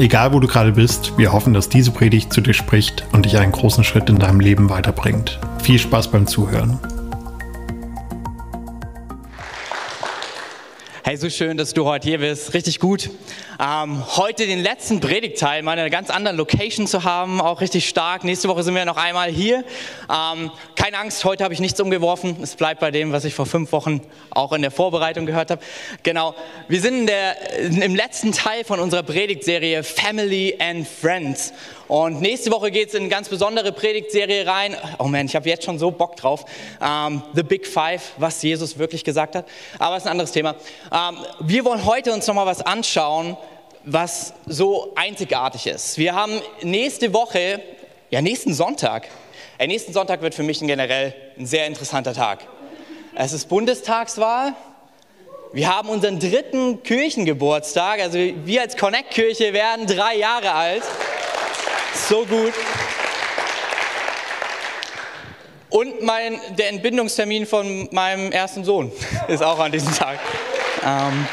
Egal wo du gerade bist, wir hoffen, dass diese Predigt zu dir spricht und dich einen großen Schritt in deinem Leben weiterbringt. Viel Spaß beim Zuhören. Hey, so schön, dass du heute hier bist. Richtig gut. Ähm, heute den letzten Predigtteil mal in einer ganz anderen Location zu haben, auch richtig stark. Nächste Woche sind wir noch einmal hier. Ähm, keine Angst, heute habe ich nichts umgeworfen. Es bleibt bei dem, was ich vor fünf Wochen auch in der Vorbereitung gehört habe. Genau, wir sind in der, im letzten Teil von unserer Predigtserie Family and Friends. Und nächste Woche geht es in eine ganz besondere Predigtserie rein. Oh man, ich habe jetzt schon so Bock drauf. Um, The Big Five, was Jesus wirklich gesagt hat. Aber es ist ein anderes Thema. Um, wir wollen heute uns nochmal was anschauen, was so einzigartig ist. Wir haben nächste Woche, ja nächsten Sonntag, der nächsten Sonntag wird für mich generell ein sehr interessanter Tag. Es ist Bundestagswahl. Wir haben unseren dritten Kirchengeburtstag. Also wir als Connect-Kirche werden drei Jahre alt. So gut. Und mein, der Entbindungstermin von meinem ersten Sohn ist auch an diesem Tag. Ähm,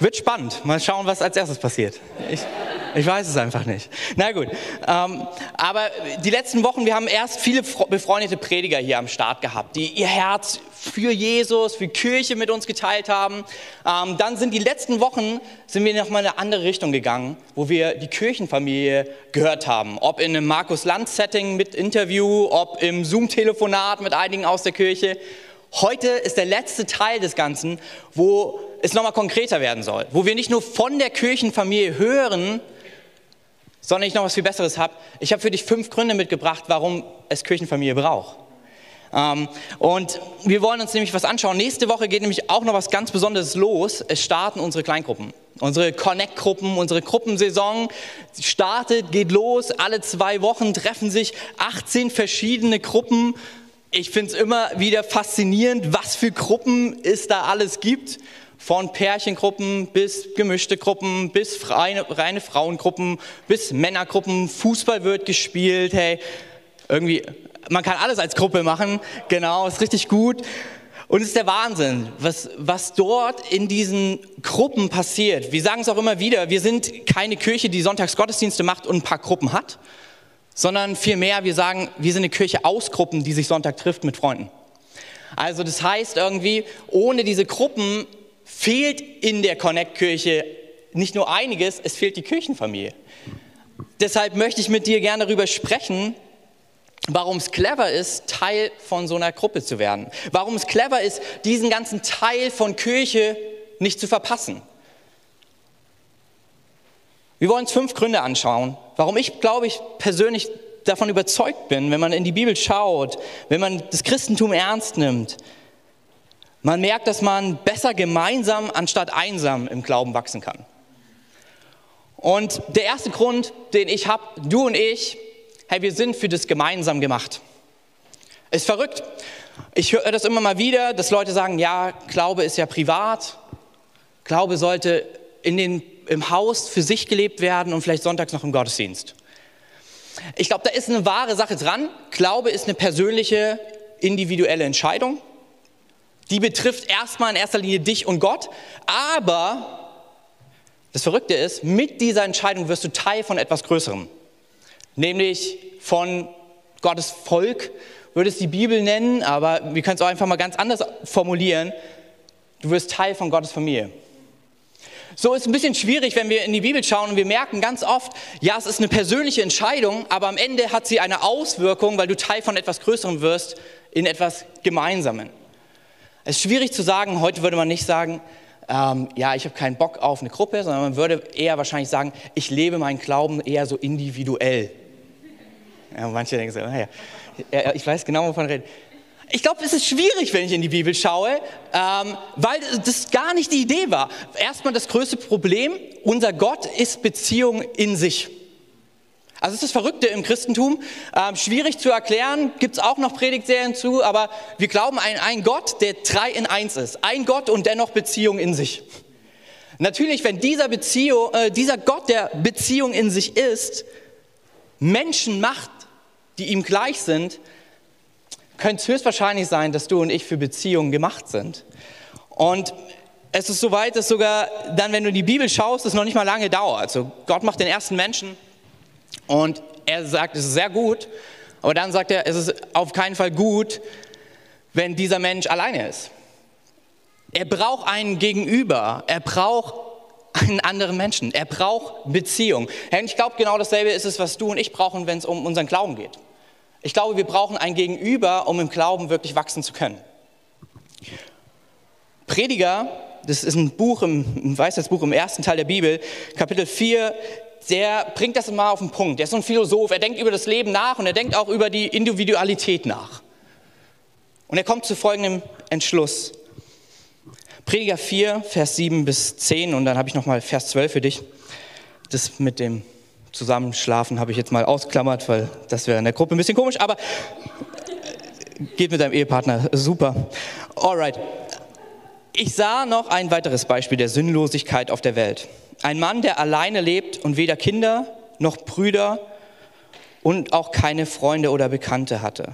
wird spannend. Mal schauen, was als erstes passiert. Ich, ich weiß es einfach nicht. Na gut. Ähm, aber die letzten Wochen, wir haben erst viele befreundete Prediger hier am Start gehabt, die ihr Herz für Jesus, für Kirche mit uns geteilt haben. Ähm, dann sind die letzten Wochen, sind wir nochmal in eine andere Richtung gegangen, wo wir die Kirchenfamilie gehört haben. Ob in einem Markus-Land-Setting mit Interview, ob im Zoom-Telefonat mit einigen aus der Kirche. Heute ist der letzte Teil des Ganzen, wo es nochmal konkreter werden soll, wo wir nicht nur von der Kirchenfamilie hören, sondern ich noch was viel Besseres habe. Ich habe für dich fünf Gründe mitgebracht, warum es Kirchenfamilie braucht. Ähm, und wir wollen uns nämlich was anschauen. Nächste Woche geht nämlich auch noch was ganz Besonderes los. Es starten unsere Kleingruppen. Unsere Connect-Gruppen, unsere Gruppensaison startet, geht los. Alle zwei Wochen treffen sich 18 verschiedene Gruppen ich finde es immer wieder faszinierend, was für Gruppen es da alles gibt. Von Pärchengruppen bis gemischte Gruppen, bis reine, reine Frauengruppen, bis Männergruppen. Fußball wird gespielt. Hey, irgendwie, man kann alles als Gruppe machen. Genau, ist richtig gut. Und es ist der Wahnsinn, was, was dort in diesen Gruppen passiert. Wir sagen es auch immer wieder, wir sind keine Kirche, die Sonntagsgottesdienste macht und ein paar Gruppen hat, sondern vielmehr, wir sagen, wir sind eine Kirche aus Gruppen, die sich Sonntag trifft mit Freunden. Also das heißt irgendwie, ohne diese Gruppen fehlt in der Connect-Kirche nicht nur einiges, es fehlt die Kirchenfamilie. Deshalb möchte ich mit dir gerne darüber sprechen, warum es clever ist, Teil von so einer Gruppe zu werden. Warum es clever ist, diesen ganzen Teil von Kirche nicht zu verpassen. Wir wollen uns fünf Gründe anschauen, warum ich, glaube ich, persönlich davon überzeugt bin, wenn man in die Bibel schaut, wenn man das Christentum ernst nimmt. Man merkt, dass man besser gemeinsam anstatt einsam im Glauben wachsen kann. Und der erste Grund, den ich habe, du und ich, hey, wir sind für das gemeinsam gemacht. Ist verrückt. Ich höre das immer mal wieder, dass Leute sagen, ja, Glaube ist ja privat. Glaube sollte in den im Haus für sich gelebt werden und vielleicht sonntags noch im Gottesdienst. Ich glaube, da ist eine wahre Sache dran. Glaube ist eine persönliche, individuelle Entscheidung. Die betrifft erstmal in erster Linie dich und Gott. Aber das Verrückte ist, mit dieser Entscheidung wirst du Teil von etwas Größerem. Nämlich von Gottes Volk, würde es die Bibel nennen, aber wir können es auch einfach mal ganz anders formulieren. Du wirst Teil von Gottes Familie. So ist es ein bisschen schwierig, wenn wir in die Bibel schauen und wir merken ganz oft, ja, es ist eine persönliche Entscheidung, aber am Ende hat sie eine Auswirkung, weil du Teil von etwas Größerem wirst, in etwas Gemeinsamen. Es ist schwierig zu sagen, heute würde man nicht sagen, ähm, ja, ich habe keinen Bock auf eine Gruppe, sondern man würde eher wahrscheinlich sagen, ich lebe meinen Glauben eher so individuell. Ja, manche denken so, naja, ich weiß genau, wovon ich rede. Ich glaube, es ist schwierig, wenn ich in die Bibel schaue, ähm, weil das gar nicht die Idee war. Erstmal das größte Problem, unser Gott ist Beziehung in sich. Also es ist das Verrückte im Christentum, ähm, schwierig zu erklären, gibt es auch noch Predigtserien zu, aber wir glauben an einen Gott, der drei in eins ist. Ein Gott und dennoch Beziehung in sich. Natürlich, wenn dieser, Beziehung, äh, dieser Gott, der Beziehung in sich ist, Menschen macht, die ihm gleich sind, könnte es höchstwahrscheinlich sein, dass du und ich für Beziehungen gemacht sind. Und es ist so weit, dass sogar dann, wenn du in die Bibel schaust, es noch nicht mal lange dauert. Also Gott macht den ersten Menschen und er sagt, es ist sehr gut, aber dann sagt er, es ist auf keinen Fall gut, wenn dieser Mensch alleine ist. Er braucht einen Gegenüber, er braucht einen anderen Menschen, er braucht Beziehung. Ich glaube, genau dasselbe ist es, was du und ich brauchen, wenn es um unseren Glauben geht. Ich glaube, wir brauchen ein Gegenüber, um im Glauben wirklich wachsen zu können. Prediger, das ist ein Buch, ein Weisheitsbuch im ersten Teil der Bibel, Kapitel 4, der bringt das mal auf den Punkt. Der ist so ein Philosoph, er denkt über das Leben nach und er denkt auch über die Individualität nach. Und er kommt zu folgendem Entschluss. Prediger 4, Vers 7 bis 10 und dann habe ich nochmal Vers 12 für dich. Das mit dem Zusammenschlafen habe ich jetzt mal ausklammert, weil das wäre in der Gruppe ein bisschen komisch, aber geht mit deinem Ehepartner, super. Alright. Ich sah noch ein weiteres Beispiel der Sinnlosigkeit auf der Welt. Ein Mann, der alleine lebt und weder Kinder noch Brüder und auch keine Freunde oder Bekannte hatte.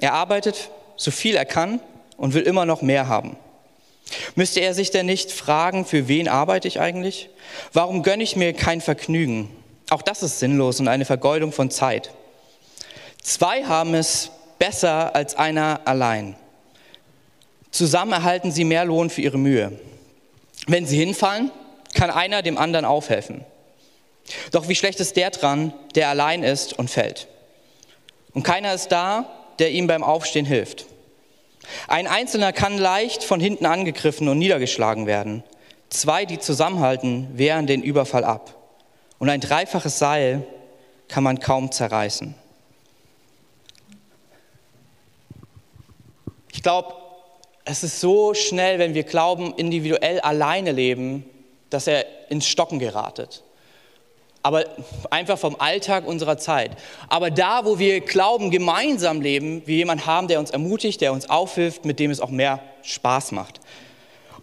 Er arbeitet so viel er kann und will immer noch mehr haben. Müsste er sich denn nicht fragen, für wen arbeite ich eigentlich? Warum gönne ich mir kein Vergnügen? Auch das ist sinnlos und eine Vergeudung von Zeit. Zwei haben es besser als einer allein. Zusammen erhalten sie mehr Lohn für ihre Mühe. Wenn sie hinfallen, kann einer dem anderen aufhelfen. Doch wie schlecht ist der dran, der allein ist und fällt? Und keiner ist da, der ihm beim Aufstehen hilft. Ein Einzelner kann leicht von hinten angegriffen und niedergeschlagen werden. Zwei, die zusammenhalten, wehren den Überfall ab. Und ein dreifaches Seil kann man kaum zerreißen. Ich glaube, es ist so schnell, wenn wir glauben, individuell alleine leben, dass er ins Stocken geratet. Aber einfach vom Alltag unserer Zeit. Aber da, wo wir glauben, gemeinsam leben, wir jemanden haben, der uns ermutigt, der uns aufhilft, mit dem es auch mehr Spaß macht.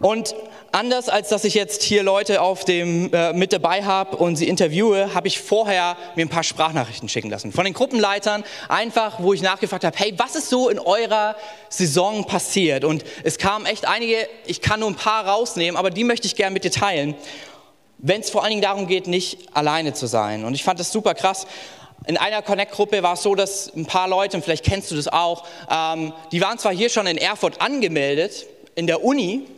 Und anders als dass ich jetzt hier Leute auf dem, äh, mit dabei habe und sie interviewe, habe ich vorher mir ein paar Sprachnachrichten schicken lassen. Von den Gruppenleitern, einfach, wo ich nachgefragt habe, hey, was ist so in eurer Saison passiert? Und es kamen echt einige, ich kann nur ein paar rausnehmen, aber die möchte ich gerne mit dir teilen. Wenn es vor allen Dingen darum geht, nicht alleine zu sein. Und ich fand das super krass. In einer Connect-Gruppe war es so, dass ein paar Leute, und vielleicht kennst du das auch, ähm, die waren zwar hier schon in Erfurt angemeldet, in der Uni,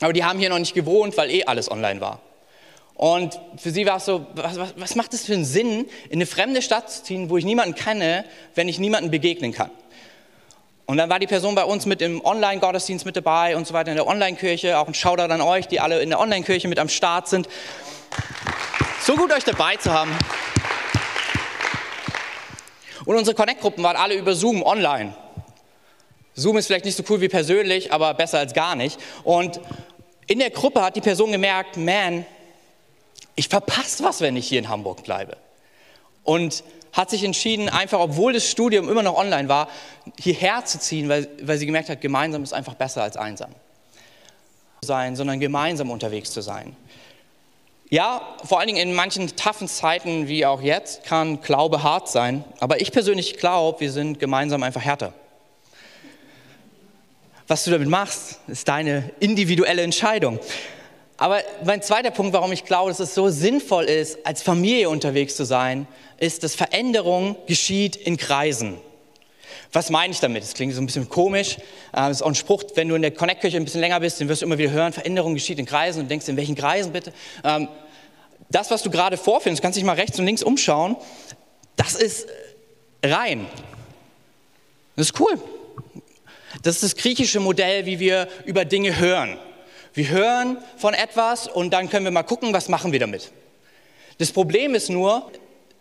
aber die haben hier noch nicht gewohnt, weil eh alles online war. Und für sie war es so, was, was, was macht es für einen Sinn, in eine fremde Stadt zu ziehen, wo ich niemanden kenne, wenn ich niemanden begegnen kann? Und dann war die Person bei uns mit im Online-Gottesdienst mit dabei und so weiter in der Online-Kirche. Auch ein Shoutout an euch, die alle in der Online-Kirche mit am Start sind. So gut euch dabei zu haben. Und unsere Connect-Gruppen waren alle über Zoom online. Zoom ist vielleicht nicht so cool wie persönlich, aber besser als gar nicht. Und in der Gruppe hat die Person gemerkt, man, ich verpasse was, wenn ich hier in Hamburg bleibe. Und hat sich entschieden, einfach, obwohl das Studium immer noch online war, hierher zu ziehen, weil, weil sie gemerkt hat, gemeinsam ist einfach besser als einsam sein, sondern gemeinsam unterwegs zu sein. Ja, vor allen Dingen in manchen taffen Zeiten wie auch jetzt kann Glaube hart sein, aber ich persönlich glaube, wir sind gemeinsam einfach härter. Was du damit machst, ist deine individuelle Entscheidung. Aber mein zweiter Punkt, warum ich glaube, dass es so sinnvoll ist, als Familie unterwegs zu sein, ist, dass Veränderung geschieht in Kreisen. Was meine ich damit? Das klingt so ein bisschen komisch. Äh, das ist auch ein Spruch, wenn du in der Connect-Kirche ein bisschen länger bist, den wirst du immer wieder hören, Veränderung geschieht in Kreisen und denkst, in welchen Kreisen bitte? Ähm, das, was du gerade vorfindest, kannst dich mal rechts und links umschauen, das ist rein. Das ist cool. Das ist das griechische Modell, wie wir über Dinge hören. Wir hören von etwas und dann können wir mal gucken, was machen wir damit. Das Problem ist nur,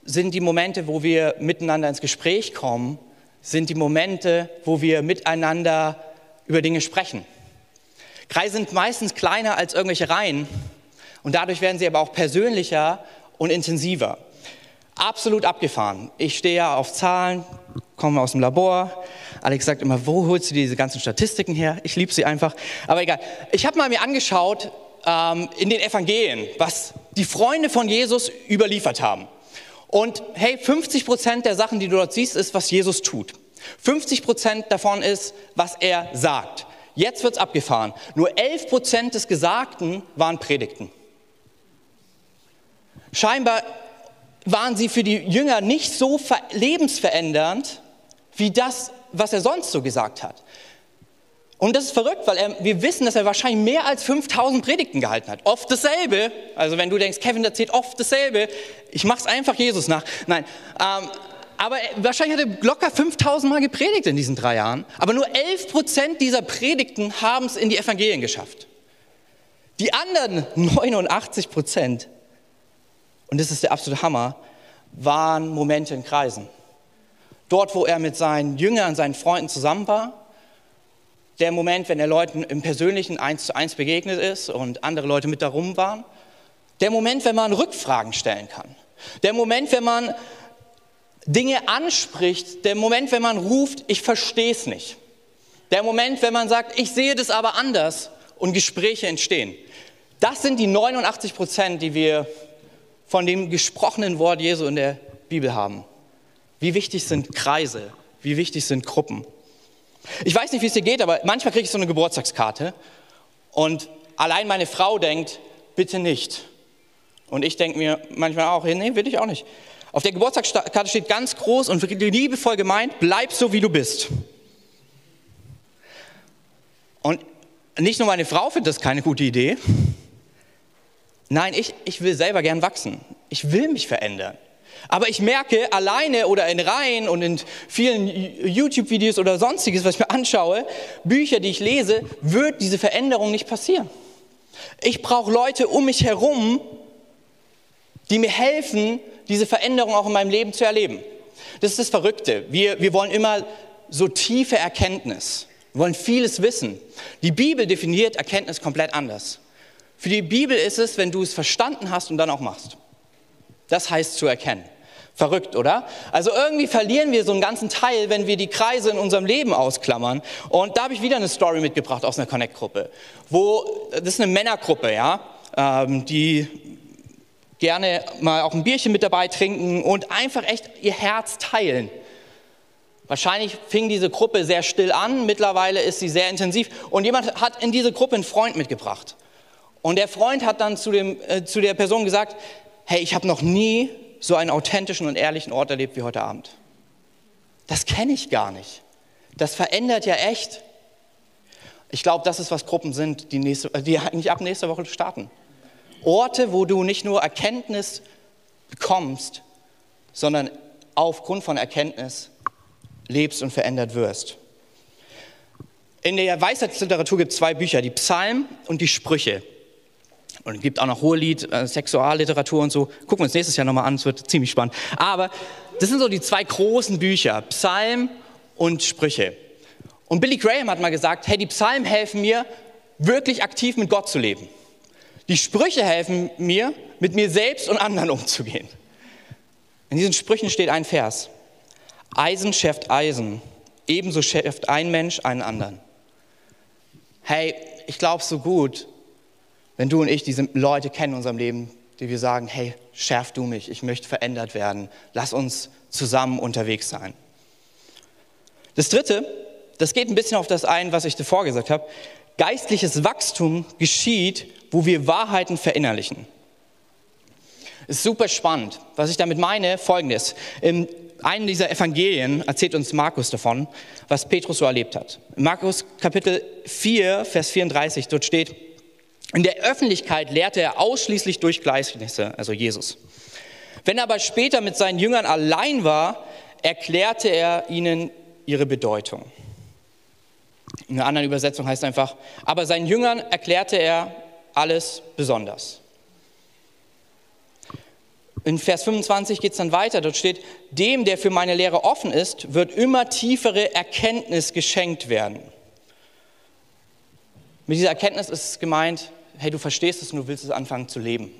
sind die Momente, wo wir miteinander ins Gespräch kommen, sind die Momente, wo wir miteinander über Dinge sprechen. Kreise sind meistens kleiner als irgendwelche Reihen und dadurch werden sie aber auch persönlicher und intensiver. Absolut abgefahren. Ich stehe ja auf Zahlen, komme aus dem Labor. Alex sagt immer, wo holst du diese ganzen Statistiken her? Ich liebe sie einfach. Aber egal. Ich habe mal mir angeschaut ähm, in den Evangelien, was die Freunde von Jesus überliefert haben. Und hey, 50 Prozent der Sachen, die du dort siehst, ist, was Jesus tut. 50 Prozent davon ist, was er sagt. Jetzt wird's abgefahren. Nur 11 Prozent des Gesagten waren Predigten. Scheinbar waren sie für die Jünger nicht so lebensverändernd wie das, was er sonst so gesagt hat. Und das ist verrückt, weil er, wir wissen, dass er wahrscheinlich mehr als 5000 Predigten gehalten hat. Oft dasselbe. Also wenn du denkst, Kevin erzählt oft dasselbe, ich mache es einfach Jesus nach. Nein, ähm, aber wahrscheinlich hat er locker 5000 Mal gepredigt in diesen drei Jahren. Aber nur 11 Prozent dieser Predigten haben es in die Evangelien geschafft. Die anderen 89 Prozent, und das ist der absolute Hammer, waren Momente in Kreisen. Dort, wo er mit seinen Jüngern, seinen Freunden zusammen war, der Moment, wenn er Leuten im Persönlichen eins zu eins begegnet ist und andere Leute mit darum waren. Der Moment, wenn man Rückfragen stellen kann. Der Moment, wenn man Dinge anspricht. Der Moment, wenn man ruft, ich verstehe es nicht. Der Moment, wenn man sagt, ich sehe das aber anders und Gespräche entstehen. Das sind die 89 Prozent, die wir von dem gesprochenen Wort Jesu in der Bibel haben. Wie wichtig sind Kreise? Wie wichtig sind Gruppen? Ich weiß nicht, wie es dir geht, aber manchmal kriege ich so eine Geburtstagskarte und allein meine Frau denkt, bitte nicht. Und ich denke mir manchmal auch, nee, will ich auch nicht. Auf der Geburtstagskarte steht ganz groß und liebevoll gemeint, bleib so wie du bist. Und nicht nur meine Frau findet das keine gute Idee. Nein, ich, ich will selber gern wachsen. Ich will mich verändern. Aber ich merke alleine oder in Reihen und in vielen YouTube-Videos oder sonstiges, was ich mir anschaue, Bücher, die ich lese, wird diese Veränderung nicht passieren. Ich brauche Leute um mich herum, die mir helfen, diese Veränderung auch in meinem Leben zu erleben. Das ist das Verrückte. Wir, wir wollen immer so tiefe Erkenntnis. Wir wollen vieles wissen. Die Bibel definiert Erkenntnis komplett anders. Für die Bibel ist es, wenn du es verstanden hast und dann auch machst. Das heißt zu erkennen. Verrückt, oder? Also irgendwie verlieren wir so einen ganzen Teil, wenn wir die Kreise in unserem Leben ausklammern. Und da habe ich wieder eine Story mitgebracht aus einer Connect-Gruppe. Wo, das ist eine Männergruppe, ja, ähm, die gerne mal auch ein Bierchen mit dabei trinken und einfach echt ihr Herz teilen. Wahrscheinlich fing diese Gruppe sehr still an, mittlerweile ist sie sehr intensiv und jemand hat in diese Gruppe einen Freund mitgebracht. Und der Freund hat dann zu, dem, äh, zu der Person gesagt, hey, ich habe noch nie so einen authentischen und ehrlichen Ort erlebt wie heute Abend. Das kenne ich gar nicht. Das verändert ja echt. Ich glaube, das ist, was Gruppen sind, die, nächste, die eigentlich ab nächster Woche starten. Orte, wo du nicht nur Erkenntnis bekommst, sondern aufgrund von Erkenntnis lebst und verändert wirst. In der Weisheitsliteratur gibt es zwei Bücher, die Psalmen und die Sprüche. Und es gibt auch noch Hohelied, äh, Sexualliteratur und so. Gucken wir uns nächstes Jahr nochmal an, es wird ziemlich spannend. Aber das sind so die zwei großen Bücher, Psalm und Sprüche. Und Billy Graham hat mal gesagt, hey, die Psalmen helfen mir, wirklich aktiv mit Gott zu leben. Die Sprüche helfen mir, mit mir selbst und anderen umzugehen. In diesen Sprüchen steht ein Vers. Eisen schärft Eisen, ebenso schärft ein Mensch einen anderen. Hey, ich glaube so gut, wenn du und ich diese Leute kennen in unserem Leben, die wir sagen, hey, schärf du mich, ich möchte verändert werden, lass uns zusammen unterwegs sein. Das Dritte, das geht ein bisschen auf das ein, was ich davor gesagt habe. Geistliches Wachstum geschieht, wo wir Wahrheiten verinnerlichen. Ist super spannend. Was ich damit meine, folgendes. In einem dieser Evangelien erzählt uns Markus davon, was Petrus so erlebt hat. In Markus Kapitel 4, Vers 34, dort steht, in der Öffentlichkeit lehrte er ausschließlich durch Gleichnisse, also Jesus. Wenn er aber später mit seinen Jüngern allein war, erklärte er ihnen ihre Bedeutung. In einer anderen Übersetzung heißt es einfach, aber seinen Jüngern erklärte er alles besonders. In Vers 25 geht es dann weiter, dort steht, dem, der für meine Lehre offen ist, wird immer tiefere Erkenntnis geschenkt werden. Mit dieser Erkenntnis ist gemeint, hey, du verstehst es und du willst es anfangen zu leben.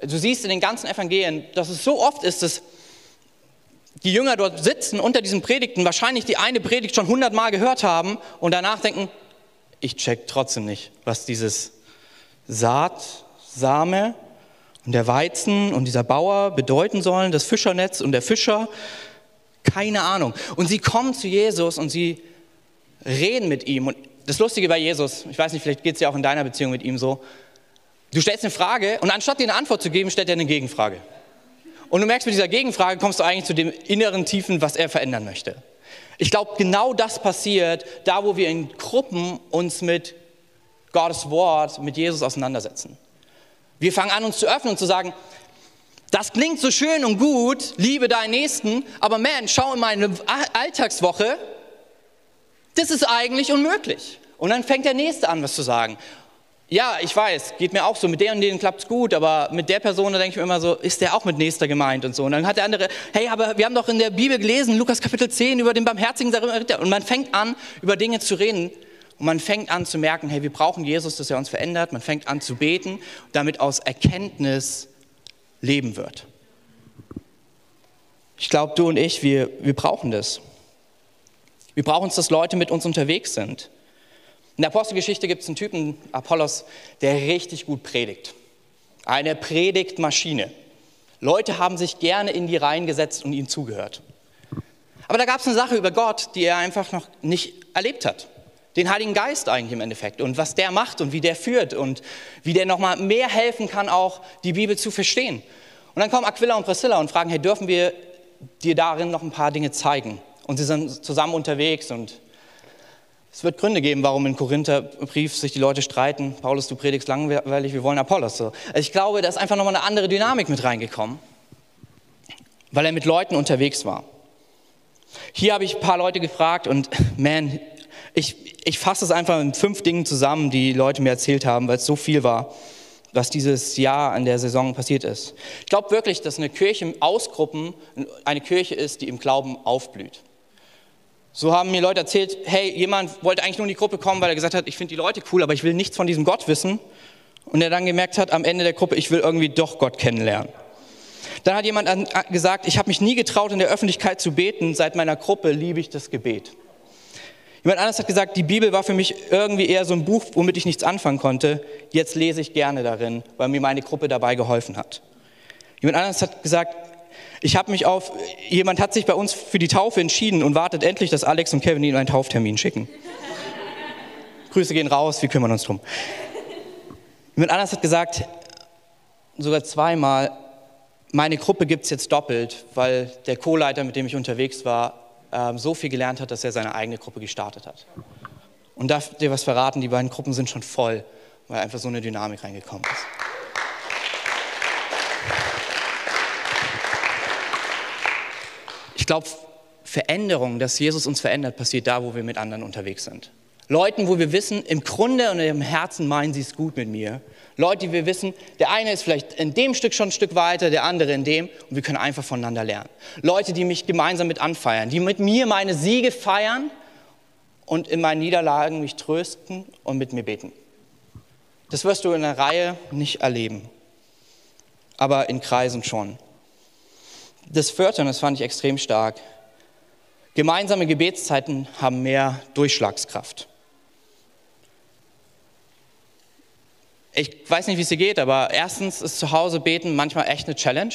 Du siehst in den ganzen Evangelien, dass es so oft ist, dass die Jünger dort sitzen unter diesen Predigten, wahrscheinlich die eine Predigt schon hundertmal gehört haben und danach denken, ich check trotzdem nicht, was dieses Saat, Same und der Weizen und dieser Bauer bedeuten sollen, das Fischernetz und der Fischer. Keine Ahnung. Und sie kommen zu Jesus und sie reden mit ihm. Und das Lustige bei Jesus, ich weiß nicht, vielleicht geht es ja auch in deiner Beziehung mit ihm so, du stellst eine Frage und anstatt dir eine Antwort zu geben, stellt er eine Gegenfrage. Und du merkst, mit dieser Gegenfrage kommst du eigentlich zu dem inneren Tiefen, was er verändern möchte. Ich glaube, genau das passiert, da wo wir in Gruppen uns mit Gottes Wort, mit Jesus auseinandersetzen. Wir fangen an, uns zu öffnen und zu sagen, das klingt so schön und gut, liebe deinen Nächsten, aber man, schau in meine Alltagswoche, das ist eigentlich unmöglich. Und dann fängt der Nächste an, was zu sagen. Ja, ich weiß, geht mir auch so, mit der und denen klappt es gut, aber mit der Person, da denke ich mir immer so, ist der auch mit Nächster gemeint und so. Und dann hat der andere, hey, aber wir haben doch in der Bibel gelesen, Lukas Kapitel 10, über den barmherzigen Ritter. Und man fängt an, über Dinge zu reden und man fängt an zu merken, hey, wir brauchen Jesus, dass er uns verändert. Man fängt an zu beten, damit aus Erkenntnis Leben wird. Ich glaube, du und ich, wir, wir brauchen das. Wir brauchen es, dass Leute mit uns unterwegs sind. In der Apostelgeschichte gibt es einen Typen, Apollos, der richtig gut predigt. Eine Predigtmaschine. Leute haben sich gerne in die Reihen gesetzt und ihm zugehört. Aber da gab es eine Sache über Gott, die er einfach noch nicht erlebt hat. Den Heiligen Geist eigentlich im Endeffekt und was der macht und wie der führt und wie der nochmal mehr helfen kann, auch die Bibel zu verstehen. Und dann kommen Aquila und Priscilla und fragen, hey, dürfen wir dir darin noch ein paar Dinge zeigen? Und sie sind zusammen unterwegs und es wird Gründe geben, warum im Korintherbrief sich die Leute streiten. Paulus, du predigst langweilig, wir wollen Apollos. So. Ich glaube, da ist einfach nochmal eine andere Dynamik mit reingekommen, weil er mit Leuten unterwegs war. Hier habe ich ein paar Leute gefragt und man, ich, ich fasse es einfach in fünf Dingen zusammen, die Leute mir erzählt haben, weil es so viel war, was dieses Jahr an der Saison passiert ist. Ich glaube wirklich, dass eine Kirche aus Gruppen eine Kirche ist, die im Glauben aufblüht. So haben mir Leute erzählt, hey, jemand wollte eigentlich nur in die Gruppe kommen, weil er gesagt hat, ich finde die Leute cool, aber ich will nichts von diesem Gott wissen. Und er dann gemerkt hat am Ende der Gruppe, ich will irgendwie doch Gott kennenlernen. Dann hat jemand gesagt, ich habe mich nie getraut, in der Öffentlichkeit zu beten. Seit meiner Gruppe liebe ich das Gebet. Jemand anderes hat gesagt, die Bibel war für mich irgendwie eher so ein Buch, womit ich nichts anfangen konnte. Jetzt lese ich gerne darin, weil mir meine Gruppe dabei geholfen hat. Jemand anderes hat gesagt, ich habe mich auf, jemand hat sich bei uns für die Taufe entschieden und wartet endlich, dass Alex und Kevin ihm einen Tauftermin schicken. Grüße gehen raus, wir kümmern uns drum. Jemand anders hat gesagt, sogar zweimal, meine Gruppe gibt es jetzt doppelt, weil der Co-Leiter, mit dem ich unterwegs war, ähm, so viel gelernt hat, dass er seine eigene Gruppe gestartet hat. Und darf dir was verraten, die beiden Gruppen sind schon voll, weil einfach so eine Dynamik reingekommen ist. Ich glaube, Veränderung, dass Jesus uns verändert, passiert da, wo wir mit anderen unterwegs sind. Leuten, wo wir wissen, im Grunde und im Herzen meinen sie es gut mit mir. Leute, die wir wissen, der eine ist vielleicht in dem Stück schon ein Stück weiter, der andere in dem und wir können einfach voneinander lernen. Leute, die mich gemeinsam mit anfeiern, die mit mir meine Siege feiern und in meinen Niederlagen mich trösten und mit mir beten. Das wirst du in einer Reihe nicht erleben, aber in Kreisen schon das und das fand ich extrem stark, gemeinsame Gebetszeiten haben mehr Durchschlagskraft. Ich weiß nicht, wie es dir geht, aber erstens ist zu Hause beten manchmal echt eine Challenge.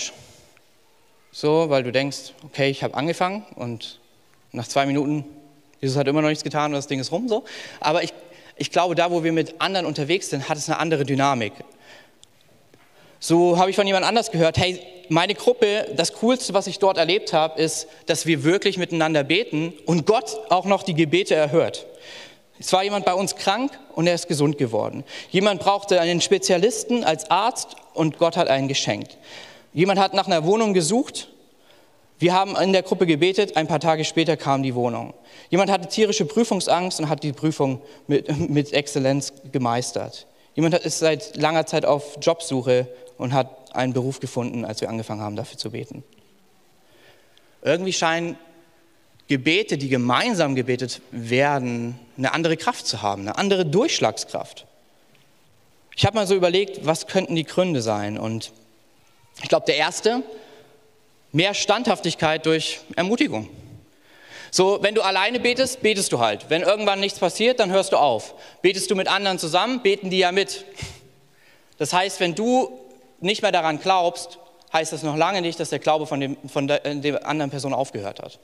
So, weil du denkst, okay, ich habe angefangen und nach zwei Minuten, Jesus hat immer noch nichts getan und das Ding ist rum so. Aber ich, ich glaube, da, wo wir mit anderen unterwegs sind, hat es eine andere Dynamik. So habe ich von jemand anders gehört, hey, meine Gruppe, das Coolste, was ich dort erlebt habe, ist, dass wir wirklich miteinander beten und Gott auch noch die Gebete erhört. Es war jemand bei uns krank und er ist gesund geworden. Jemand brauchte einen Spezialisten als Arzt und Gott hat einen geschenkt. Jemand hat nach einer Wohnung gesucht. Wir haben in der Gruppe gebetet, ein paar Tage später kam die Wohnung. Jemand hatte tierische Prüfungsangst und hat die Prüfung mit, mit Exzellenz gemeistert. Jemand ist seit langer Zeit auf Jobsuche und hat einen Beruf gefunden, als wir angefangen haben, dafür zu beten. Irgendwie scheinen Gebete, die gemeinsam gebetet werden, eine andere Kraft zu haben, eine andere Durchschlagskraft. Ich habe mal so überlegt, was könnten die Gründe sein? Und Ich glaube, der erste, mehr Standhaftigkeit durch Ermutigung. So, wenn du alleine betest, betest du halt. Wenn irgendwann nichts passiert, dann hörst du auf. Betest du mit anderen zusammen, beten die ja mit. Das heißt, wenn du nicht mehr daran glaubst, heißt das noch lange nicht, dass der Glaube von, dem, von der, der anderen Person aufgehört hat.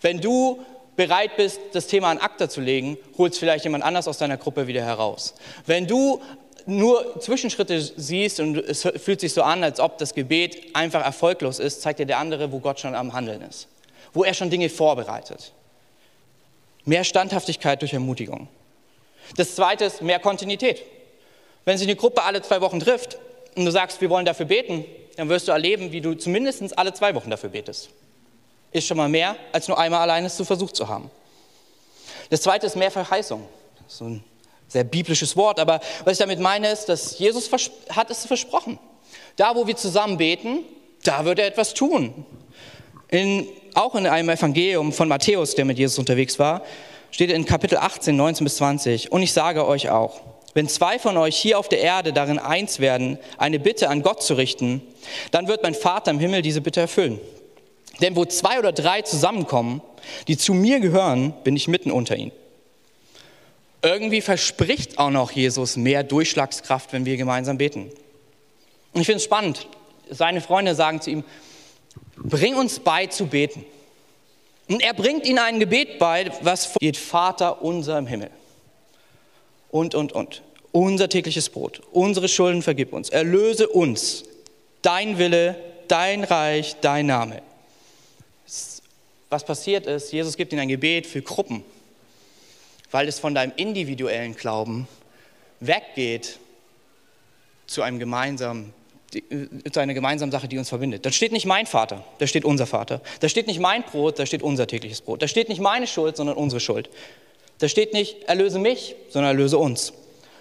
Wenn du bereit bist, das Thema an Akta zu legen, holst vielleicht jemand anders aus deiner Gruppe wieder heraus. Wenn du nur Zwischenschritte siehst und es fühlt sich so an, als ob das Gebet einfach erfolglos ist, zeigt dir der andere, wo Gott schon am Handeln ist, wo er schon Dinge vorbereitet. Mehr Standhaftigkeit durch Ermutigung. Das zweite ist mehr Kontinuität. Wenn sich eine Gruppe alle zwei Wochen trifft und du sagst, wir wollen dafür beten, dann wirst du erleben, wie du zumindest alle zwei Wochen dafür betest. Ist schon mal mehr, als nur einmal alleine es zu versucht zu haben. Das zweite ist mehr Verheißung. Das ist so ein sehr biblisches Wort, aber was ich damit meine ist, dass Jesus hat es versprochen. Da, wo wir zusammen beten, da wird er etwas tun. In, auch in einem Evangelium von Matthäus, der mit Jesus unterwegs war, steht in Kapitel 18, 19 bis 20. Und ich sage euch auch, wenn zwei von euch hier auf der Erde darin eins werden, eine Bitte an Gott zu richten, dann wird mein Vater im Himmel diese Bitte erfüllen. Denn wo zwei oder drei zusammenkommen, die zu mir gehören, bin ich mitten unter ihnen. Irgendwie verspricht auch noch Jesus mehr Durchschlagskraft, wenn wir gemeinsam beten. Und ich finde es spannend. Seine Freunde sagen zu ihm, bring uns bei zu beten. Und er bringt ihnen ein Gebet bei, was geht Vater unser im Himmel und, und, und. Unser tägliches Brot, unsere Schulden vergib uns, erlöse uns, dein Wille, dein Reich, dein Name. Was passiert ist, Jesus gibt ihnen ein Gebet für Gruppen, weil es von deinem individuellen Glauben weggeht zu einem gemeinsamen zu einer gemeinsamen Sache, die uns verbindet. Da steht nicht mein Vater, da steht unser Vater. Da steht nicht mein Brot, da steht unser tägliches Brot. Da steht nicht meine Schuld, sondern unsere Schuld. Da steht nicht, erlöse mich, sondern erlöse uns.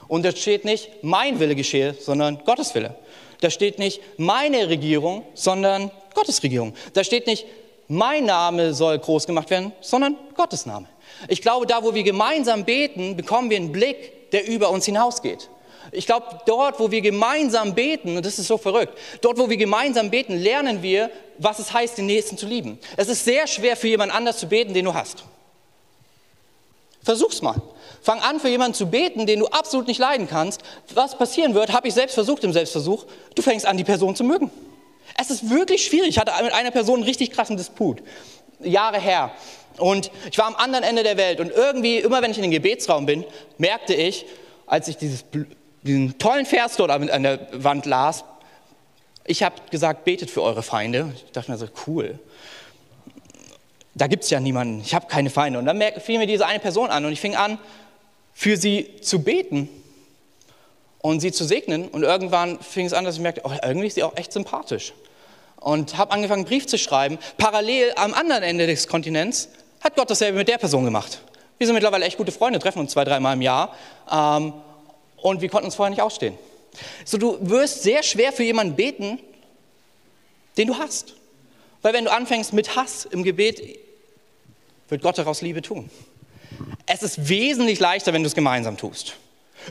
Und da steht nicht, mein Wille geschehe, sondern Gottes Wille. Da steht nicht, meine Regierung, sondern Gottes Regierung. Da steht nicht, mein Name soll groß gemacht werden, sondern Gottes Name. Ich glaube, da, wo wir gemeinsam beten, bekommen wir einen Blick, der über uns hinausgeht. Ich glaube, dort, wo wir gemeinsam beten, und das ist so verrückt, dort, wo wir gemeinsam beten, lernen wir, was es heißt, den Nächsten zu lieben. Es ist sehr schwer für jemand anders zu beten, den du hast. Versuch's mal. Fang an, für jemanden zu beten, den du absolut nicht leiden kannst. Was passieren wird, habe ich selbst versucht im Selbstversuch. Du fängst an, die Person zu mögen. Es ist wirklich schwierig. Ich hatte mit einer Person einen richtig krassen Disput. Jahre her. Und ich war am anderen Ende der Welt. Und irgendwie, immer wenn ich in den Gebetsraum bin, merkte ich, als ich dieses, diesen tollen Vers dort an der Wand las, ich habe gesagt, betet für eure Feinde. Ich dachte mir so, cool da gibt es ja niemanden, ich habe keine Feinde. Und dann fiel mir diese eine Person an und ich fing an, für sie zu beten und sie zu segnen. Und irgendwann fing es an, dass ich merkte, oh, irgendwie ist sie auch echt sympathisch. Und habe angefangen, einen Brief zu schreiben. Parallel am anderen Ende des Kontinents hat Gott dasselbe mit der Person gemacht. Wir sind mittlerweile echt gute Freunde, treffen uns zwei, dreimal im Jahr. Ähm, und wir konnten uns vorher nicht ausstehen. So, du wirst sehr schwer für jemanden beten, den du hast. Weil wenn du anfängst mit Hass im Gebet, wird Gott daraus Liebe tun. Es ist wesentlich leichter, wenn du es gemeinsam tust.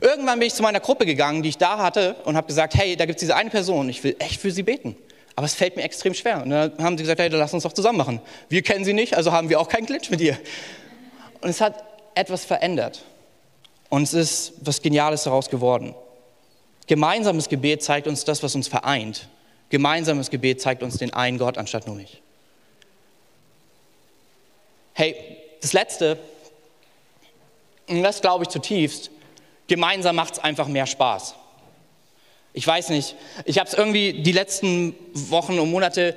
Irgendwann bin ich zu meiner Gruppe gegangen, die ich da hatte, und habe gesagt, hey, da gibt es diese eine Person, ich will echt für sie beten. Aber es fällt mir extrem schwer. Und dann haben sie gesagt, hey, dann lass uns doch zusammen machen. Wir kennen sie nicht, also haben wir auch keinen Glitch mit ihr. Und es hat etwas verändert. Und es ist was Geniales daraus geworden. Gemeinsames Gebet zeigt uns das, was uns vereint. Gemeinsames Gebet zeigt uns den einen Gott anstatt nur mich. Hey, das Letzte, und das glaube ich zutiefst, gemeinsam macht es einfach mehr Spaß. Ich weiß nicht, ich habe es irgendwie die letzten Wochen und Monate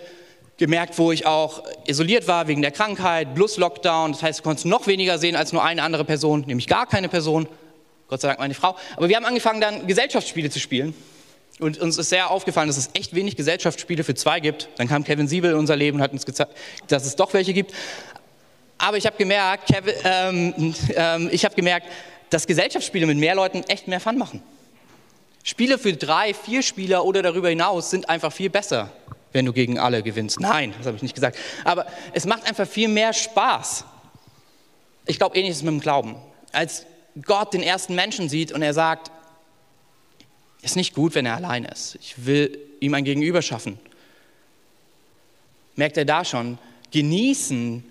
gemerkt, wo ich auch isoliert war wegen der Krankheit, plus Lockdown. Das heißt, du konntest noch weniger sehen als nur eine andere Person, nämlich gar keine Person. Gott sei Dank meine Frau. Aber wir haben angefangen, dann Gesellschaftsspiele zu spielen. Und uns ist sehr aufgefallen, dass es echt wenig Gesellschaftsspiele für zwei gibt. Dann kam Kevin Siebel in unser Leben und hat uns gezeigt, dass es doch welche gibt. Aber ich habe gemerkt, Kevin, ähm, ähm, ich habe gemerkt, dass Gesellschaftsspiele mit mehr Leuten echt mehr Fun machen. Spiele für drei, vier Spieler oder darüber hinaus sind einfach viel besser, wenn du gegen alle gewinnst. Nein, das habe ich nicht gesagt. Aber es macht einfach viel mehr Spaß. Ich glaube, ähnliches mit dem Glauben. Als Gott den ersten Menschen sieht und er sagt, ist nicht gut, wenn er allein ist. Ich will ihm ein Gegenüber schaffen. Merkt er da schon, genießen,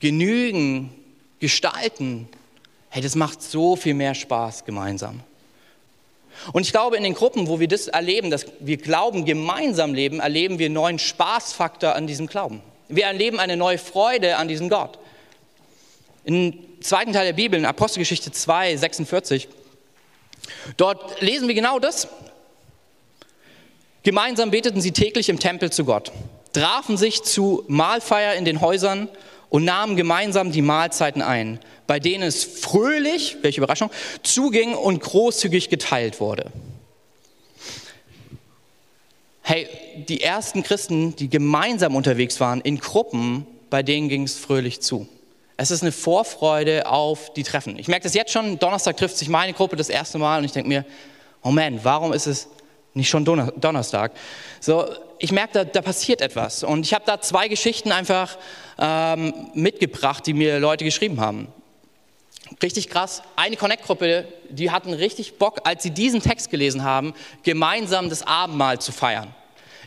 genügen, gestalten, hey, das macht so viel mehr Spaß gemeinsam. Und ich glaube, in den Gruppen, wo wir das erleben, dass wir Glauben gemeinsam leben, erleben wir einen neuen Spaßfaktor an diesem Glauben. Wir erleben eine neue Freude an diesem Gott. Im zweiten Teil der Bibel, in Apostelgeschichte 2, 46, dort lesen wir genau das. Gemeinsam beteten sie täglich im Tempel zu Gott, trafen sich zu Mahlfeier in den Häusern und nahmen gemeinsam die Mahlzeiten ein, bei denen es fröhlich, welche Überraschung, zuging und großzügig geteilt wurde. Hey, die ersten Christen, die gemeinsam unterwegs waren, in Gruppen, bei denen ging es fröhlich zu. Es ist eine Vorfreude auf die Treffen. Ich merke das jetzt schon, Donnerstag trifft sich meine Gruppe das erste Mal und ich denke mir, Moment, warum ist es nicht schon Donnerstag? So, ich merke, da, da passiert etwas. Und ich habe da zwei Geschichten einfach ähm, mitgebracht, die mir Leute geschrieben haben. Richtig krass. Eine Connect-Gruppe, die hatten richtig Bock, als sie diesen Text gelesen haben, gemeinsam das Abendmahl zu feiern.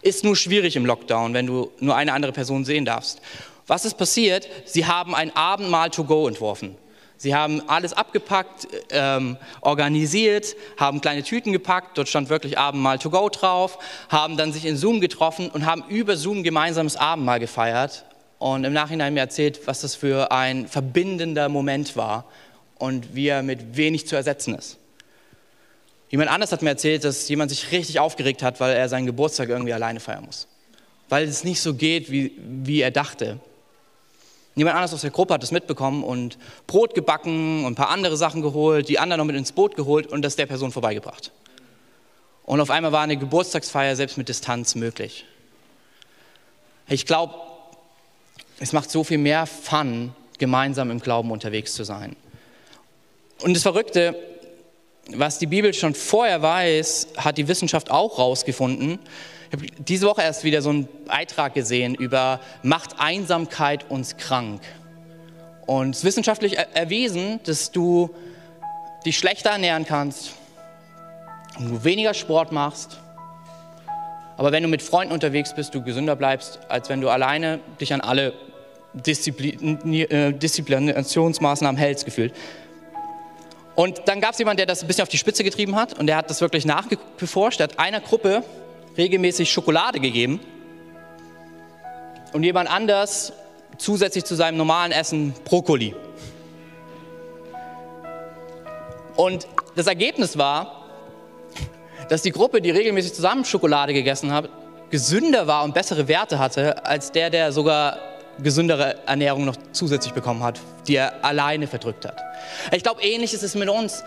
Ist nur schwierig im Lockdown, wenn du nur eine andere Person sehen darfst. Was ist passiert? Sie haben ein Abendmahl to go entworfen. Sie haben alles abgepackt, ähm, organisiert, haben kleine Tüten gepackt, dort stand wirklich Abendmahl to go drauf, haben dann sich in Zoom getroffen und haben über Zoom gemeinsames Abendmahl gefeiert und im Nachhinein mir erzählt, was das für ein verbindender Moment war und wie er mit wenig zu ersetzen ist. Jemand anders hat mir erzählt, dass jemand sich richtig aufgeregt hat, weil er seinen Geburtstag irgendwie alleine feiern muss. Weil es nicht so geht, wie, wie er dachte. Jemand anders aus der Gruppe hat das mitbekommen und Brot gebacken und ein paar andere Sachen geholt, die anderen noch mit ins Boot geholt und das der Person vorbeigebracht. Und auf einmal war eine Geburtstagsfeier selbst mit Distanz möglich. Ich glaube, es macht so viel mehr Fun, gemeinsam im Glauben unterwegs zu sein. Und das Verrückte, was die Bibel schon vorher weiß, hat die Wissenschaft auch rausgefunden. Ich habe diese Woche erst wieder so einen Beitrag gesehen über Macht Einsamkeit uns krank. Und es ist wissenschaftlich erwiesen, dass du dich schlechter ernähren kannst, du weniger Sport machst, aber wenn du mit Freunden unterwegs bist, du gesünder bleibst, als wenn du alleine dich an alle äh, Disziplinationsmaßnahmen hältst, gefühlt. Und dann gab es jemanden, der das ein bisschen auf die Spitze getrieben hat und der hat das wirklich nachgeforscht. Er hat einer Gruppe regelmäßig Schokolade gegeben und jemand anders zusätzlich zu seinem normalen Essen Brokkoli. Und das Ergebnis war, dass die Gruppe, die regelmäßig zusammen Schokolade gegessen hat, gesünder war und bessere Werte hatte als der, der sogar gesündere Ernährung noch zusätzlich bekommen hat, die er alleine verdrückt hat. Ich glaube, ähnlich ist es mit uns.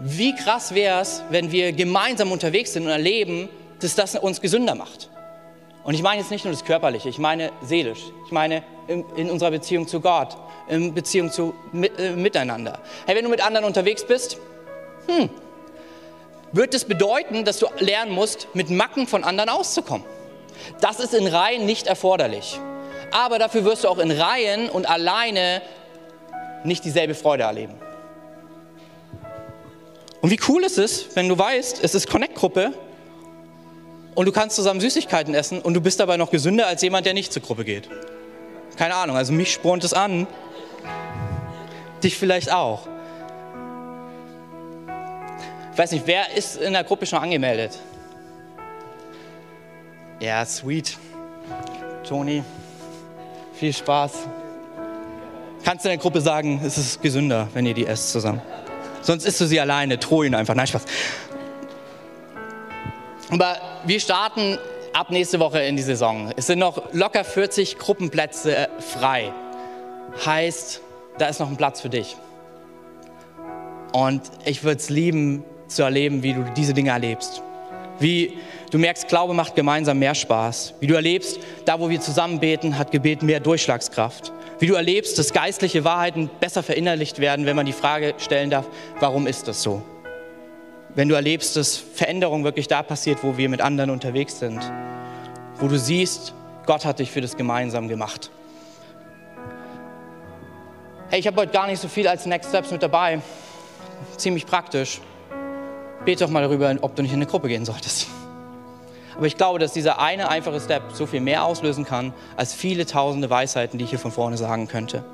Wie krass wäre es, wenn wir gemeinsam unterwegs sind und erleben, dass das uns gesünder macht. Und ich meine jetzt nicht nur das Körperliche, ich meine seelisch. Ich meine in, in unserer Beziehung zu Gott, in Beziehung zu mit, äh, miteinander. Hey, wenn du mit anderen unterwegs bist, hm, wird es das bedeuten, dass du lernen musst, mit Macken von anderen auszukommen. Das ist in Reihen nicht erforderlich aber dafür wirst du auch in Reihen und alleine nicht dieselbe Freude erleben. Und wie cool ist es, wenn du weißt, es ist Connect-Gruppe und du kannst zusammen Süßigkeiten essen und du bist dabei noch gesünder als jemand, der nicht zur Gruppe geht. Keine Ahnung, also mich spornt es an. Dich vielleicht auch. Ich weiß nicht, wer ist in der Gruppe schon angemeldet? Ja, sweet. Toni, viel Spaß. Kannst du in der Gruppe sagen, es ist gesünder, wenn ihr die esst zusammen. Sonst isst du sie alleine, droh ihn einfach. Nein, Spaß. Aber wir starten ab nächste Woche in die Saison. Es sind noch locker 40 Gruppenplätze frei. Heißt, da ist noch ein Platz für dich. Und ich würde es lieben, zu erleben, wie du diese Dinge erlebst. Wie Du merkst, Glaube macht gemeinsam mehr Spaß. Wie du erlebst, da wo wir zusammen beten, hat Gebet mehr Durchschlagskraft. Wie du erlebst, dass geistliche Wahrheiten besser verinnerlicht werden, wenn man die Frage stellen darf, warum ist das so? Wenn du erlebst, dass Veränderung wirklich da passiert, wo wir mit anderen unterwegs sind. Wo du siehst, Gott hat dich für das gemeinsam gemacht. Hey, ich habe heute gar nicht so viel als Next Steps mit dabei. Ziemlich praktisch. Bete doch mal darüber, ob du nicht in eine Gruppe gehen solltest. Aber ich glaube, dass dieser eine einfache Step so viel mehr auslösen kann, als viele tausende Weisheiten, die ich hier von vorne sagen könnte.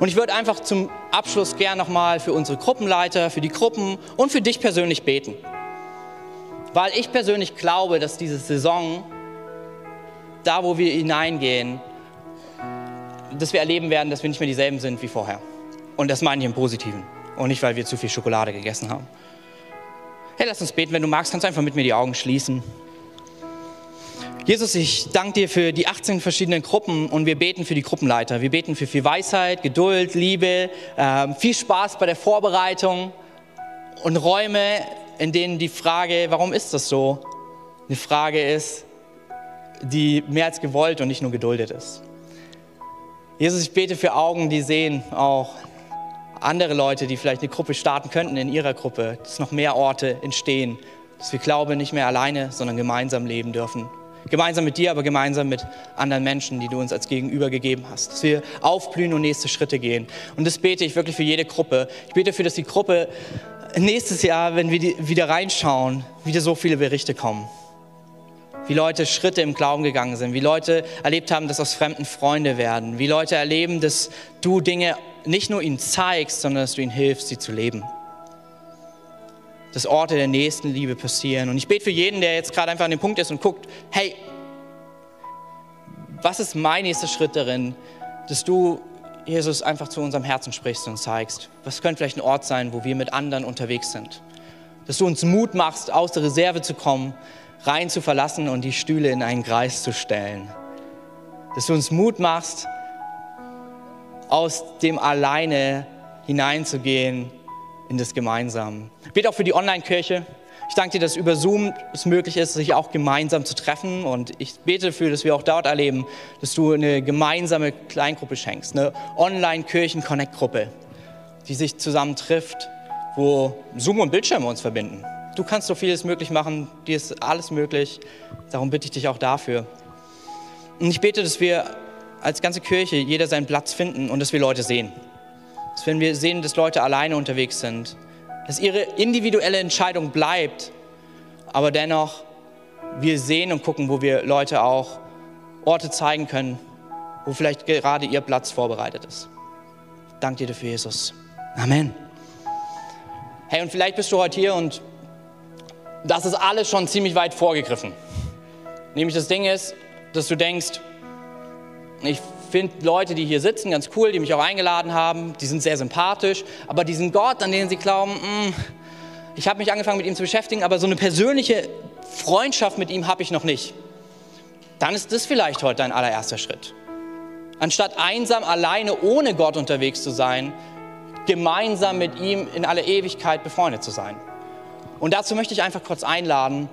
Und ich würde einfach zum Abschluss gern nochmal für unsere Gruppenleiter, für die Gruppen und für dich persönlich beten. Weil ich persönlich glaube, dass diese Saison, da wo wir hineingehen, dass wir erleben werden, dass wir nicht mehr dieselben sind wie vorher. Und das meine ich im Positiven. Und nicht, weil wir zu viel Schokolade gegessen haben. Hey, lass uns beten. Wenn du magst, kannst du einfach mit mir die Augen schließen. Jesus, ich danke dir für die 18 verschiedenen Gruppen und wir beten für die Gruppenleiter. Wir beten für viel Weisheit, Geduld, Liebe, äh, viel Spaß bei der Vorbereitung und Räume, in denen die Frage, warum ist das so, eine Frage ist, die mehr als gewollt und nicht nur geduldet ist. Jesus, ich bete für Augen, die sehen, auch andere Leute, die vielleicht eine Gruppe starten könnten in ihrer Gruppe, dass noch mehr Orte entstehen, dass wir Glaube nicht mehr alleine, sondern gemeinsam leben dürfen. Gemeinsam mit dir, aber gemeinsam mit anderen Menschen, die du uns als Gegenüber gegeben hast. Dass wir aufblühen und nächste Schritte gehen. Und das bete ich wirklich für jede Gruppe. Ich bete dafür, dass die Gruppe nächstes Jahr, wenn wir wieder reinschauen, wieder so viele Berichte kommen. Wie Leute Schritte im Glauben gegangen sind, wie Leute erlebt haben, dass aus Fremden Freunde werden, wie Leute erleben, dass du Dinge nicht nur ihnen zeigst, sondern dass du ihnen hilfst, sie zu leben. Dass Orte der Nächstenliebe passieren. Und ich bete für jeden, der jetzt gerade einfach an dem Punkt ist und guckt, hey, was ist mein nächster Schritt darin, dass du Jesus einfach zu unserem Herzen sprichst und zeigst. Was könnte vielleicht ein Ort sein, wo wir mit anderen unterwegs sind? Dass du uns Mut machst, aus der Reserve zu kommen, rein zu verlassen und die Stühle in einen Kreis zu stellen. Dass du uns Mut machst, aus dem Alleine hineinzugehen in das Gemeinsam. Bitte auch für die Online-Kirche. Ich danke dir, dass über Zoom es möglich ist, sich auch gemeinsam zu treffen. Und ich bete dafür, dass wir auch dort erleben, dass du eine gemeinsame Kleingruppe schenkst, eine Online-Kirchen-Connect-Gruppe, die sich zusammen trifft, wo Zoom und Bildschirme uns verbinden. Du kannst so vieles möglich machen, dir ist alles möglich. Darum bitte ich dich auch dafür. Und ich bete, dass wir als ganze Kirche jeder seinen Platz finden und dass wir Leute sehen. Dass wenn wir sehen, dass Leute alleine unterwegs sind, dass ihre individuelle Entscheidung bleibt, aber dennoch wir sehen und gucken, wo wir Leute auch Orte zeigen können, wo vielleicht gerade ihr Platz vorbereitet ist. Dank dir dafür, Jesus. Amen. Hey, und vielleicht bist du heute hier und das ist alles schon ziemlich weit vorgegriffen. Nämlich das Ding ist, dass du denkst, ich finde Leute, die hier sitzen, ganz cool, die mich auch eingeladen haben. Die sind sehr sympathisch. Aber diesen Gott, an den sie glauben, mh, mm, ich habe mich angefangen mit ihm zu beschäftigen, aber so eine persönliche Freundschaft mit ihm habe ich noch nicht. Dann ist das vielleicht heute dein allererster Schritt. Anstatt einsam alleine ohne Gott unterwegs zu sein, gemeinsam mit ihm in aller Ewigkeit befreundet zu sein. Und dazu möchte ich einfach kurz einladen,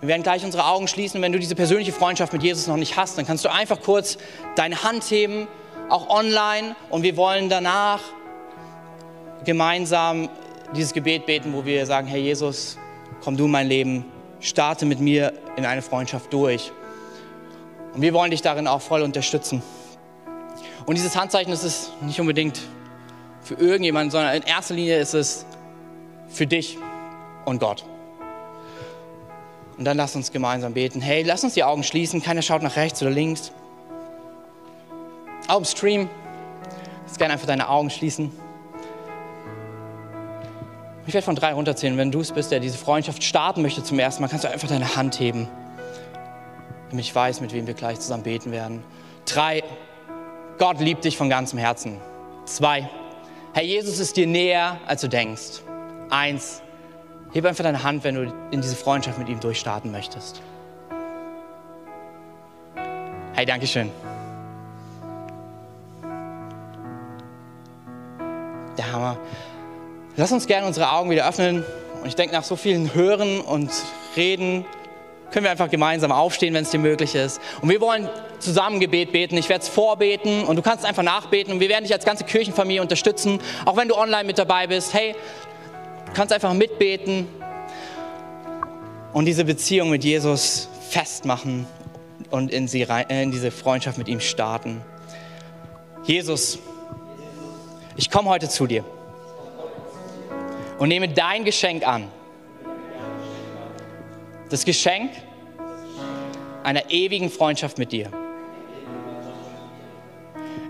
wir werden gleich unsere Augen schließen. Wenn du diese persönliche Freundschaft mit Jesus noch nicht hast, dann kannst du einfach kurz deine Hand heben, auch online. Und wir wollen danach gemeinsam dieses Gebet beten, wo wir sagen, Herr Jesus, komm du in mein Leben, starte mit mir in eine Freundschaft durch. Und wir wollen dich darin auch voll unterstützen. Und dieses Handzeichen ist es nicht unbedingt für irgendjemanden, sondern in erster Linie ist es für dich und Gott. Und dann lass uns gemeinsam beten. Hey, lass uns die Augen schließen. Keiner schaut nach rechts oder links. Auch im Stream. Jetzt gerne einfach deine Augen schließen. Ich werde von drei runterzählen. Wenn du es bist, der diese Freundschaft starten möchte zum ersten Mal, kannst du einfach deine Hand heben. Damit ich weiß, mit wem wir gleich zusammen beten werden. Drei. Gott liebt dich von ganzem Herzen. Zwei. Herr Jesus ist dir näher, als du denkst. Eins. Heb einfach deine Hand, wenn du in diese Freundschaft mit ihm durchstarten möchtest. Hey, Dankeschön. Der Hammer. Lass uns gerne unsere Augen wieder öffnen. Und ich denke, nach so vielen Hören und Reden können wir einfach gemeinsam aufstehen, wenn es dir möglich ist. Und wir wollen zusammen Gebet beten. Ich werde es vorbeten und du kannst einfach nachbeten. Und wir werden dich als ganze Kirchenfamilie unterstützen. Auch wenn du online mit dabei bist. Hey, kannst einfach mitbeten und diese Beziehung mit Jesus festmachen und in, sie rein, äh, in diese Freundschaft mit ihm starten. Jesus, ich komme heute zu dir und nehme dein Geschenk an. Das Geschenk, einer ewigen Freundschaft mit dir.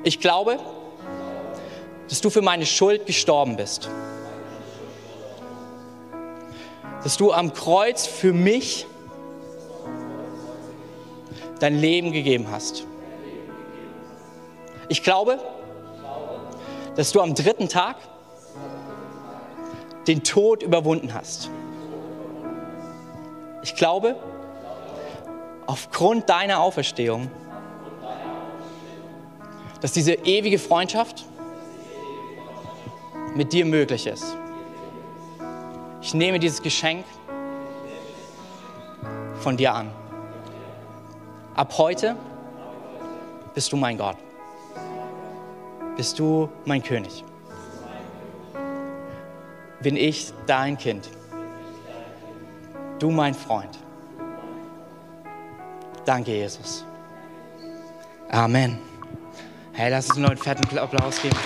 Ich glaube, dass du für meine Schuld gestorben bist. Dass du am Kreuz für mich dein Leben gegeben hast. Ich glaube, dass du am dritten Tag den Tod überwunden hast. Ich glaube, aufgrund deiner Auferstehung, dass diese ewige Freundschaft mit dir möglich ist. Ich nehme dieses Geschenk von dir an. Ab heute bist du mein Gott. Bist du mein König. Bin ich dein Kind. Du mein Freund. Danke, Jesus. Amen. Hey, lass uns einen neuen fetten Applaus geben.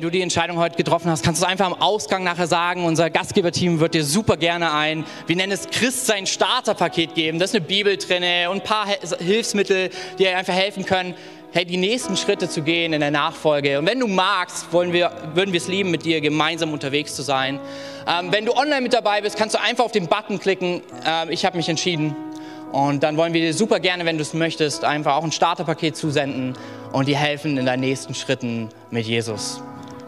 Wenn du die Entscheidung heute getroffen hast, kannst du es einfach am Ausgang nachher sagen. Unser Gastgeberteam wird dir super gerne ein, wir nennen es Christ sein Starterpaket geben. Da ist eine Bibel drin und ein paar Hilfsmittel, die dir einfach helfen können, hey, die nächsten Schritte zu gehen in der Nachfolge. Und wenn du magst, wollen wir, würden wir es lieben, mit dir gemeinsam unterwegs zu sein. Ähm, wenn du online mit dabei bist, kannst du einfach auf den Button klicken. Ähm, ich habe mich entschieden. Und dann wollen wir dir super gerne, wenn du es möchtest, einfach auch ein Starterpaket zusenden und dir helfen in deinen nächsten Schritten mit Jesus.